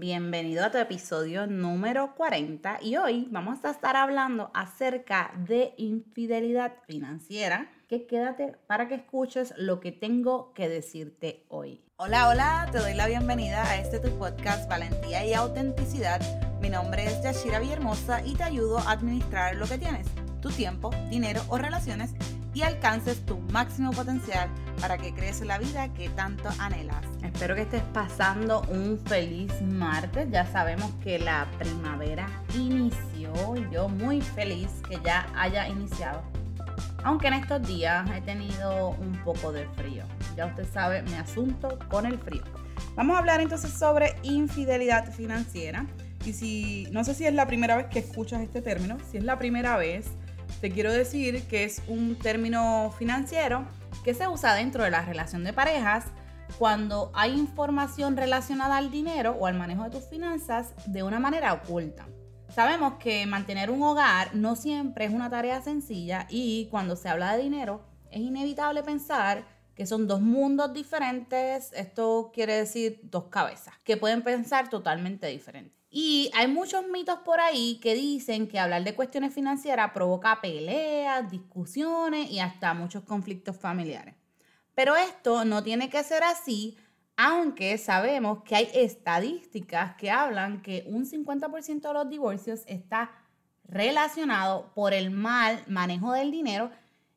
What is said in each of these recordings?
Bienvenido a tu episodio número 40 y hoy vamos a estar hablando acerca de infidelidad financiera. Que quédate para que escuches lo que tengo que decirte hoy. Hola, hola, te doy la bienvenida a este tu podcast Valentía y Autenticidad. Mi nombre es Yashira Villahermosa y te ayudo a administrar lo que tienes, tu tiempo, dinero o relaciones y alcances tu máximo potencial para que crees la vida que tanto anhelas. Espero que estés pasando un feliz martes. Ya sabemos que la primavera inició y yo muy feliz que ya haya iniciado. Aunque en estos días he tenido un poco de frío. Ya usted sabe mi asunto con el frío. Vamos a hablar entonces sobre infidelidad financiera. Y si no sé si es la primera vez que escuchas este término, si es la primera vez, te quiero decir que es un término financiero que se usa dentro de la relación de parejas cuando hay información relacionada al dinero o al manejo de tus finanzas de una manera oculta. Sabemos que mantener un hogar no siempre es una tarea sencilla y cuando se habla de dinero es inevitable pensar que son dos mundos diferentes, esto quiere decir dos cabezas, que pueden pensar totalmente diferentes. Y hay muchos mitos por ahí que dicen que hablar de cuestiones financieras provoca peleas, discusiones y hasta muchos conflictos familiares. Pero esto no tiene que ser así, aunque sabemos que hay estadísticas que hablan que un 50% de los divorcios está relacionado por el mal manejo del dinero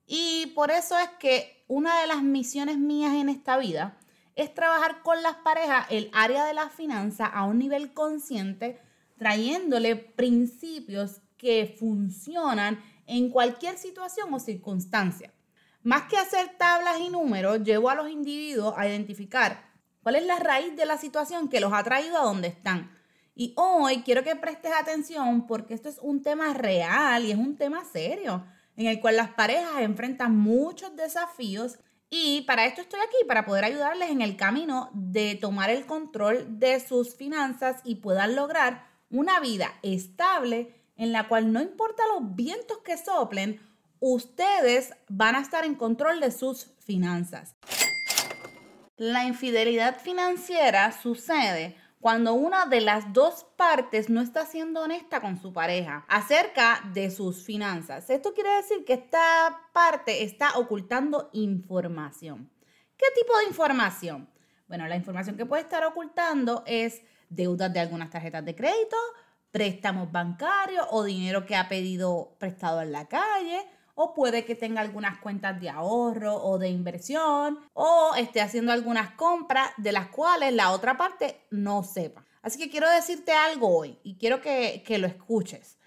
y por eso es que una de las misiones mías en esta vida es trabajar con las parejas el área de la finanza a un nivel consciente, trayéndole principios que funcionan en cualquier situación o circunstancia. Más que hacer tablas y números, llevo a los individuos a identificar cuál es la raíz de la situación que los ha traído a donde están. Y hoy quiero que prestes atención porque esto es un tema real y es un tema serio en el cual las parejas enfrentan muchos desafíos y para esto estoy aquí, para poder ayudarles en el camino de tomar el control de sus finanzas y puedan lograr una vida estable en la cual no importa los vientos que soplen, ustedes van a estar en control de sus finanzas. La infidelidad financiera sucede cuando una de las dos partes no está siendo honesta con su pareja acerca de sus finanzas. Esto quiere decir que esta parte está ocultando información. ¿Qué tipo de información? Bueno, la información que puede estar ocultando es deudas de algunas tarjetas de crédito, préstamos bancarios o dinero que ha pedido prestado en la calle o puede que tenga algunas cuentas de ahorro o de inversión o esté haciendo algunas compras de las cuales la otra parte no sepa. Así que quiero decirte algo hoy y quiero que, que lo escuches.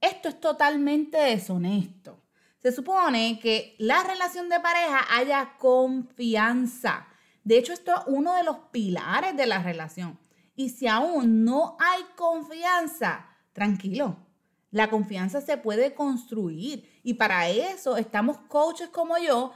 Esto es totalmente deshonesto. Se supone que la relación de pareja haya confianza. De hecho, esto es uno de los pilares de la relación. Y si aún no hay confianza, tranquilo, la confianza se puede construir y para eso estamos coaches como yo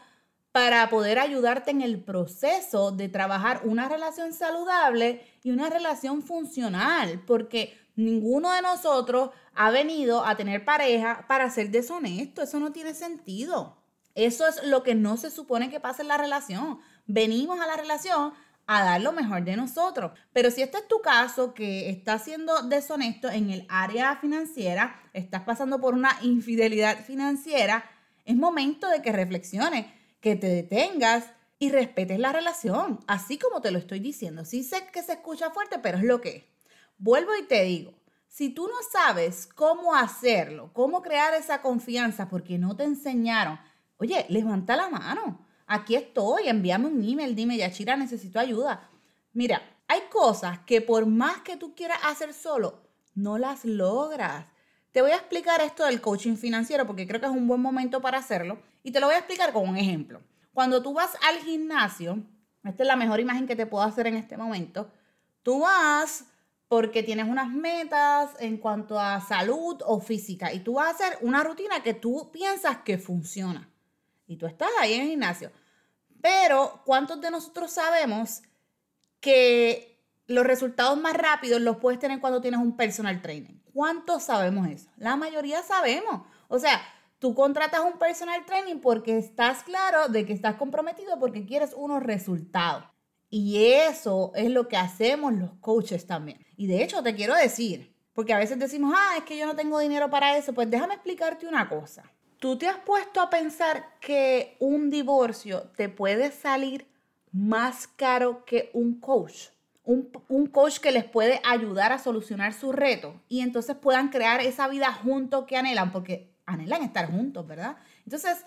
para poder ayudarte en el proceso de trabajar una relación saludable y una relación funcional, porque ninguno de nosotros ha venido a tener pareja para ser deshonesto, eso no tiene sentido. Eso es lo que no se supone que pase en la relación. Venimos a la relación a dar lo mejor de nosotros. Pero si este es tu caso, que estás siendo deshonesto en el área financiera, estás pasando por una infidelidad financiera, es momento de que reflexiones, que te detengas y respetes la relación, así como te lo estoy diciendo. Sí sé que se escucha fuerte, pero es lo que es. Vuelvo y te digo, si tú no sabes cómo hacerlo, cómo crear esa confianza porque no te enseñaron, oye, levanta la mano aquí estoy, envíame un email, dime, Yachira, necesito ayuda. Mira, hay cosas que por más que tú quieras hacer solo, no las logras. Te voy a explicar esto del coaching financiero porque creo que es un buen momento para hacerlo y te lo voy a explicar con un ejemplo. Cuando tú vas al gimnasio, esta es la mejor imagen que te puedo hacer en este momento, tú vas porque tienes unas metas en cuanto a salud o física y tú vas a hacer una rutina que tú piensas que funciona y tú estás ahí en el gimnasio. Pero, ¿cuántos de nosotros sabemos que los resultados más rápidos los puedes tener cuando tienes un personal trainer? ¿Cuántos sabemos eso? La mayoría sabemos. O sea, tú contratas un personal training porque estás claro de que estás comprometido porque quieres unos resultados. Y eso es lo que hacemos los coaches también. Y de hecho te quiero decir, porque a veces decimos, ah, es que yo no tengo dinero para eso, pues déjame explicarte una cosa. ¿Tú te has puesto a pensar que un divorcio te puede salir más caro que un coach? Un, un, coach que les puede ayudar a solucionar su reto y entonces puedan crear esa vida juntos que anhelan, porque anhelan estar juntos, ¿verdad? Entonces,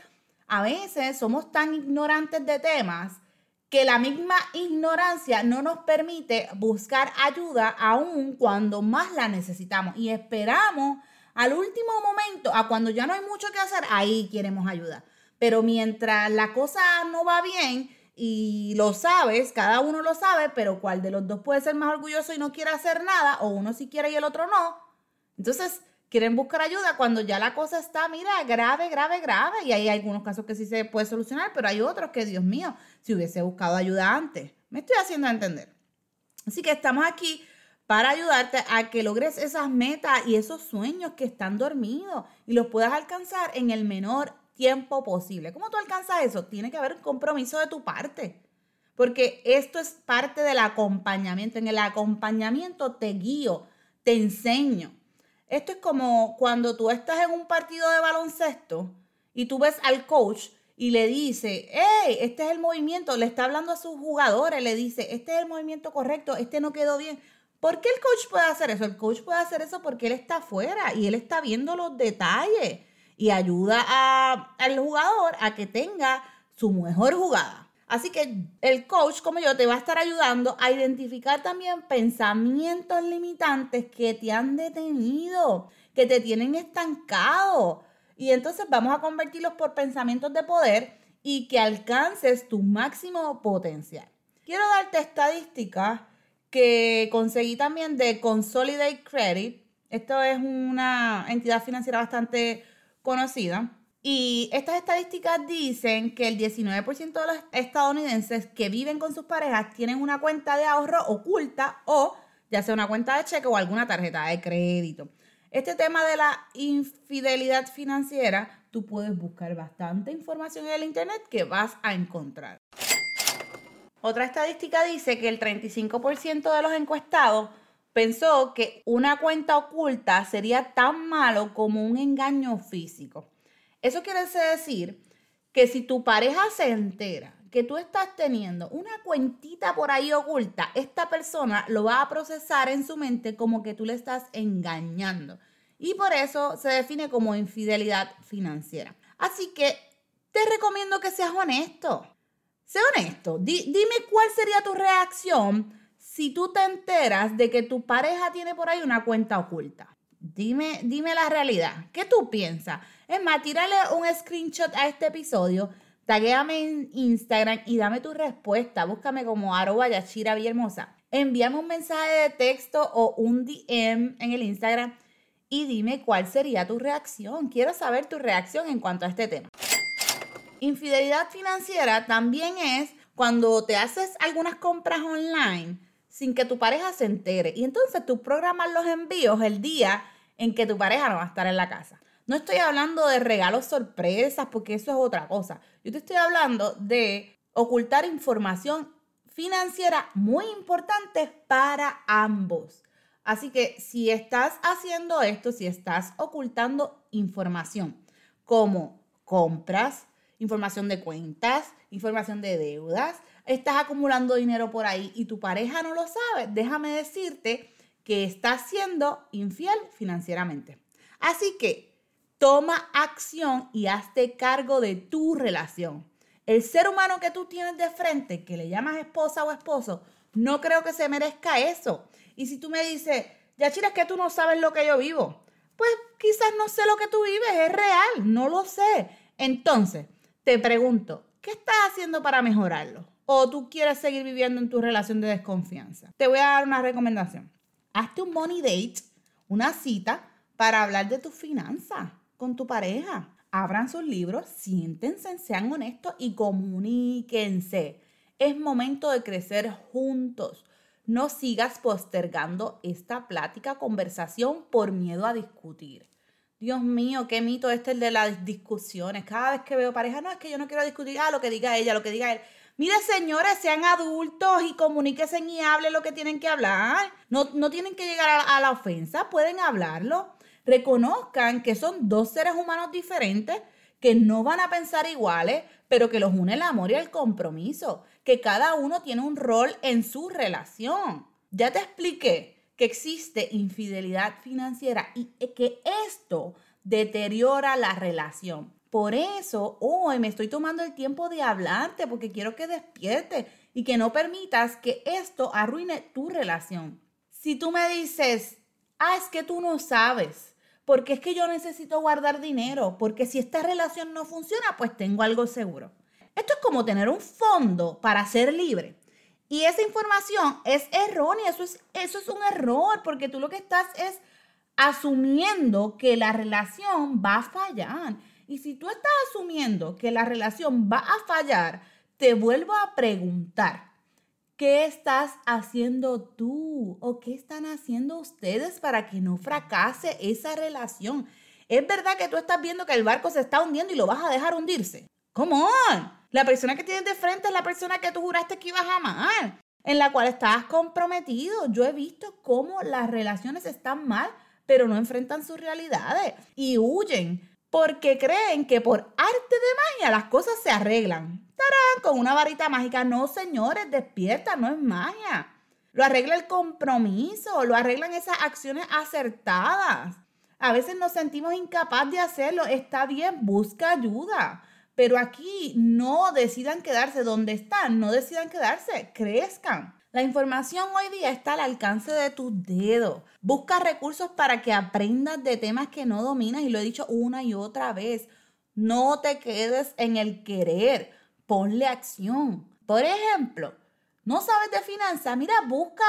a veces somos tan ignorantes de temas que la misma ignorancia no nos permite buscar ayuda aún cuando más la necesitamos y esperamos al último momento, a cuando ya no hay mucho que hacer, ahí queremos ayuda. Pero mientras la cosa no va bien y lo sabes, cada uno lo sabe, pero cuál de los dos puede ser más orgulloso y no quiere hacer nada, o uno sí quiere y el otro no, entonces quieren buscar ayuda cuando ya la cosa está, mira, grave, grave, grave. Y hay algunos casos que sí se puede solucionar, pero hay otros que, Dios mío, si hubiese buscado ayuda antes. Me estoy haciendo entender. Así que estamos aquí para ayudarte a que logres esas metas y esos sueños que están dormidos y los puedas alcanzar en el menor tiempo posible. ¿Cómo tú alcanzas eso? Tiene que haber un compromiso de tu parte. Porque esto es parte del acompañamiento. En el acompañamiento te guío, te enseño esto es como cuando tú estás en un partido de baloncesto y tú ves al coach y le dice, hey, este es el movimiento, le está hablando a sus jugadores, le dice, este es el movimiento correcto, este no quedó bien. ¿Por qué el coach puede hacer eso? El coach puede hacer eso porque él está afuera y él está viendo los detalles y ayuda al jugador a que tenga su mejor jugada. Así que el coach como yo te va a estar ayudando a identificar también pensamientos limitantes que te han detenido, que te tienen estancado. Y entonces vamos a convertirlos por pensamientos de poder y que alcances tu máximo potencial. Quiero darte estadísticas que conseguí también de Consolidate Credit. Esto es una entidad financiera bastante conocida. Y estas estadísticas dicen que el 19% de los estadounidenses que viven con sus parejas tienen una cuenta de ahorro oculta o ya sea una cuenta de cheque o alguna tarjeta de crédito. Este tema de la infidelidad financiera, tú puedes buscar bastante información en el Internet que vas a encontrar. Otra estadística dice que el 35% de los encuestados pensó que una cuenta oculta sería tan malo como un engaño físico. Eso quiere decir que si tu pareja se entera que tú estás teniendo una cuentita por ahí oculta, esta persona lo va a procesar en su mente como que tú le estás engañando. Y por eso se define como infidelidad financiera. Así que te recomiendo que seas honesto. Sé honesto. dime cuál sería tu reacción si tú te enteras de que tu pareja tiene por ahí una cuenta oculta. Dime, dime la realidad. ¿Qué tú piensas? Es más, tírale un screenshot a este episodio, taguéame en Instagram y dame tu respuesta. Búscame como arroba yachira hermosa. Envíame un mensaje de texto o un DM en el Instagram y dime cuál sería tu reacción. Quiero saber tu reacción en cuanto a este tema. Infidelidad financiera también es cuando te haces algunas compras online sin que tu pareja se entere. Y entonces tú programas los envíos el día en que tu pareja no va a estar en la casa. No estoy hablando de regalos sorpresas, porque eso es otra cosa. Yo te estoy hablando de ocultar información financiera muy importante para ambos. Así que si estás haciendo esto, si estás ocultando información como compras, información de cuentas, información de deudas, estás acumulando dinero por ahí y tu pareja no lo sabe, déjame decirte que estás siendo infiel financieramente. Así que Toma acción y hazte cargo de tu relación. El ser humano que tú tienes de frente, que le llamas esposa o esposo, no creo que se merezca eso. Y si tú me dices, Yachira, es que tú no sabes lo que yo vivo, pues quizás no sé lo que tú vives, es real, no lo sé. Entonces, te pregunto, ¿qué estás haciendo para mejorarlo? ¿O tú quieres seguir viviendo en tu relación de desconfianza? Te voy a dar una recomendación. Hazte un money date, una cita, para hablar de tus finanzas con tu pareja. Abran sus libros, siéntense, sean honestos y comuníquense. Es momento de crecer juntos. No sigas postergando esta plática, conversación por miedo a discutir. Dios mío, qué mito este el de las discusiones. Cada vez que veo pareja, no, es que yo no quiero discutir, ah, lo que diga ella, lo que diga él. Mire, señores, sean adultos y comuníquense y hablen lo que tienen que hablar. No, no tienen que llegar a, a la ofensa, pueden hablarlo. Reconozcan que son dos seres humanos diferentes que no van a pensar iguales, pero que los une el amor y el compromiso, que cada uno tiene un rol en su relación. Ya te expliqué que existe infidelidad financiera y que esto deteriora la relación. Por eso hoy me estoy tomando el tiempo de hablarte porque quiero que despiertes y que no permitas que esto arruine tu relación. Si tú me dices, ah, es que tú no sabes, porque es que yo necesito guardar dinero, porque si esta relación no funciona, pues tengo algo seguro. Esto es como tener un fondo para ser libre. Y esa información es errónea, eso es, eso es un error, porque tú lo que estás es asumiendo que la relación va a fallar. Y si tú estás asumiendo que la relación va a fallar, te vuelvo a preguntar, ¿qué estás haciendo tú o qué están haciendo ustedes para que no fracase esa relación? ¿Es verdad que tú estás viendo que el barco se está hundiendo y lo vas a dejar hundirse? Come on. La persona que tienes de frente es la persona que tú juraste que ibas a amar, en la cual estabas comprometido. Yo he visto cómo las relaciones están mal pero no enfrentan sus realidades y huyen porque creen que por arte de magia las cosas se arreglan. ¡Tarán! Con una varita mágica. No, señores, despierta, no es magia. Lo arregla el compromiso, lo arreglan esas acciones acertadas. A veces nos sentimos incapaces de hacerlo. Está bien, busca ayuda. Pero aquí no decidan quedarse donde están, no decidan quedarse, crezcan. La información hoy día está al alcance de tus dedos. Busca recursos para que aprendas de temas que no dominas y lo he dicho una y otra vez. No te quedes en el querer, ponle acción. Por ejemplo, no sabes de finanzas, mira, busca,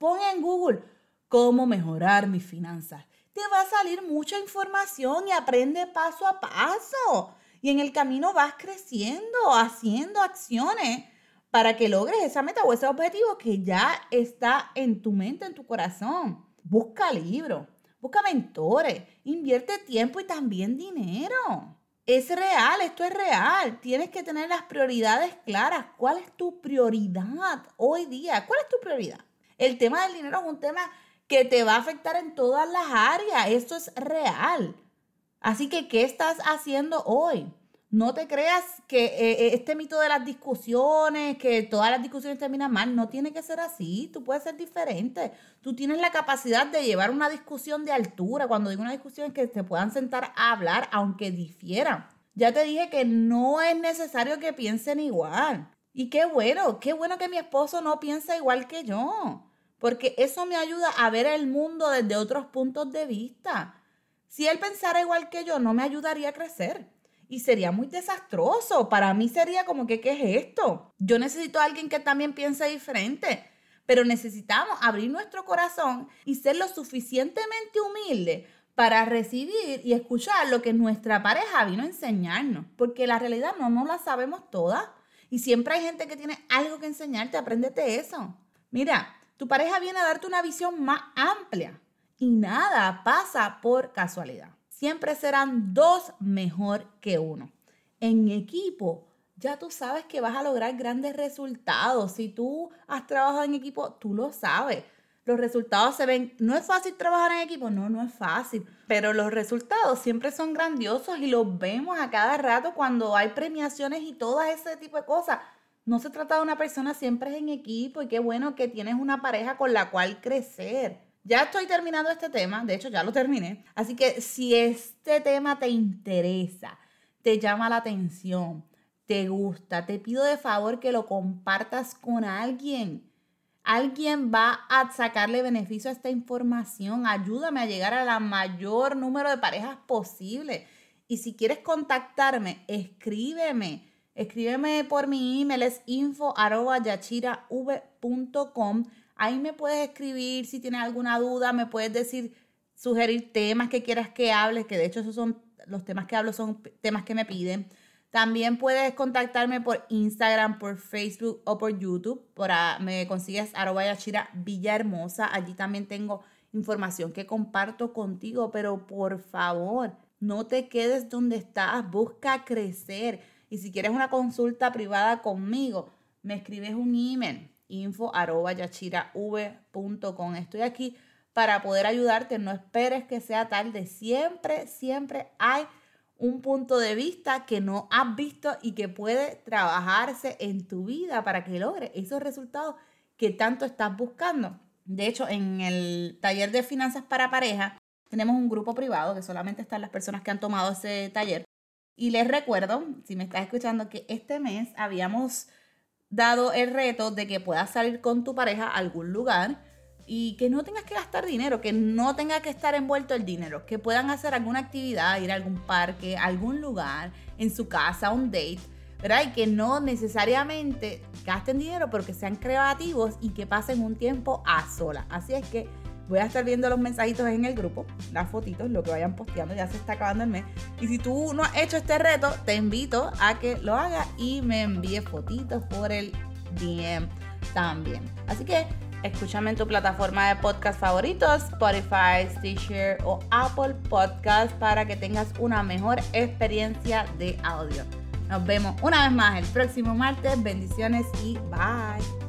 pon en Google cómo mejorar mis finanzas. Te va a salir mucha información y aprende paso a paso. Y en el camino vas creciendo, haciendo acciones para que logres esa meta o ese objetivo que ya está en tu mente, en tu corazón. Busca libros, busca mentores, invierte tiempo y también dinero. Es real, esto es real. Tienes que tener las prioridades claras. ¿Cuál es tu prioridad hoy día? ¿Cuál es tu prioridad? El tema del dinero es un tema que te va a afectar en todas las áreas. Esto es real. Así que, ¿qué estás haciendo hoy? No te creas que eh, eh, este mito de las discusiones, que todas las discusiones terminan mal, no tiene que ser así. Tú puedes ser diferente. Tú tienes la capacidad de llevar una discusión de altura. Cuando digo una discusión es que se puedan sentar a hablar, aunque difieran. Ya te dije que no es necesario que piensen igual. Y qué bueno, qué bueno que mi esposo no piensa igual que yo. Porque eso me ayuda a ver el mundo desde otros puntos de vista. Si él pensara igual que yo, no me ayudaría a crecer y sería muy desastroso. Para mí sería como que, ¿qué es esto? Yo necesito a alguien que también piense diferente, pero necesitamos abrir nuestro corazón y ser lo suficientemente humilde para recibir y escuchar lo que nuestra pareja vino a enseñarnos, porque la realidad no, no la sabemos todas y siempre hay gente que tiene algo que enseñarte, apréndete eso. Mira, tu pareja viene a darte una visión más amplia y nada pasa por casualidad siempre serán dos mejor que uno. En equipo, ya tú sabes que vas a lograr grandes resultados. Si tú has trabajado en equipo, tú lo sabes. Los resultados se ven, no es fácil trabajar en equipo, no, no es fácil, pero los resultados siempre son grandiosos y los vemos a cada rato cuando hay premiaciones y todo ese tipo de cosas. No se trata de una persona, siempre es en equipo y qué bueno que tienes una pareja con la cual crecer. Ya estoy terminando este tema, de hecho ya lo terminé. Así que si este tema te interesa, te llama la atención, te gusta, te pido de favor que lo compartas con alguien. Alguien va a sacarle beneficio a esta información. Ayúdame a llegar a la mayor número de parejas posible. Y si quieres contactarme, escríbeme. Escríbeme por mi email, es info.yachirav.com Ahí me puedes escribir si tienes alguna duda, me puedes decir, sugerir temas que quieras que hables, que de hecho esos son los temas que hablo, son temas que me piden. También puedes contactarme por Instagram, por Facebook o por YouTube. Por me consigues arroba Villahermosa. Allí también tengo información que comparto contigo, pero por favor, no te quedes donde estás, busca crecer. Y si quieres una consulta privada conmigo, me escribes un email, info. Estoy aquí para poder ayudarte. No esperes que sea tarde. Siempre, siempre hay un punto de vista que no has visto y que puede trabajarse en tu vida para que logres esos resultados que tanto estás buscando. De hecho, en el taller de finanzas para pareja tenemos un grupo privado que solamente están las personas que han tomado ese taller. Y les recuerdo, si me estás escuchando, que este mes habíamos dado el reto de que puedas salir con tu pareja a algún lugar y que no tengas que gastar dinero, que no tenga que estar envuelto el dinero, que puedan hacer alguna actividad, ir a algún parque, algún lugar, en su casa, un date, ¿verdad? Y que no necesariamente gasten dinero, pero que sean creativos y que pasen un tiempo a sola. Así es que voy a estar viendo los mensajitos en el grupo, las fotitos, lo que vayan posteando, ya se está acabando el mes. Y si tú no has hecho este reto, te invito a que lo hagas y me envíes fotitos por el DM también. Así que escúchame en tu plataforma de podcast favoritos, Spotify, Stitcher o Apple Podcast para que tengas una mejor experiencia de audio. Nos vemos una vez más el próximo martes. Bendiciones y bye.